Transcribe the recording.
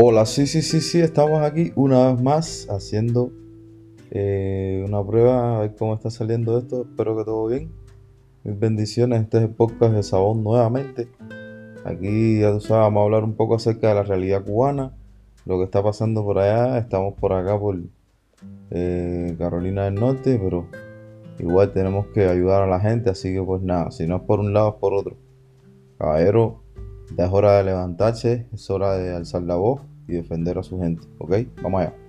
Hola, sí, sí, sí, sí, estamos aquí una vez más haciendo eh, una prueba, a ver cómo está saliendo esto. Espero que todo bien. Mis bendiciones, este es el podcast de Sabón nuevamente. Aquí, ya tú sabes, vamos a hablar un poco acerca de la realidad cubana, lo que está pasando por allá. Estamos por acá, por eh, Carolina del Norte, pero igual tenemos que ayudar a la gente, así que pues nada, si no es por un lado, es por otro. Caballero, ya es hora de levantarse, es hora de alzar la voz y defender a su gente, ¿ok? Vamos allá.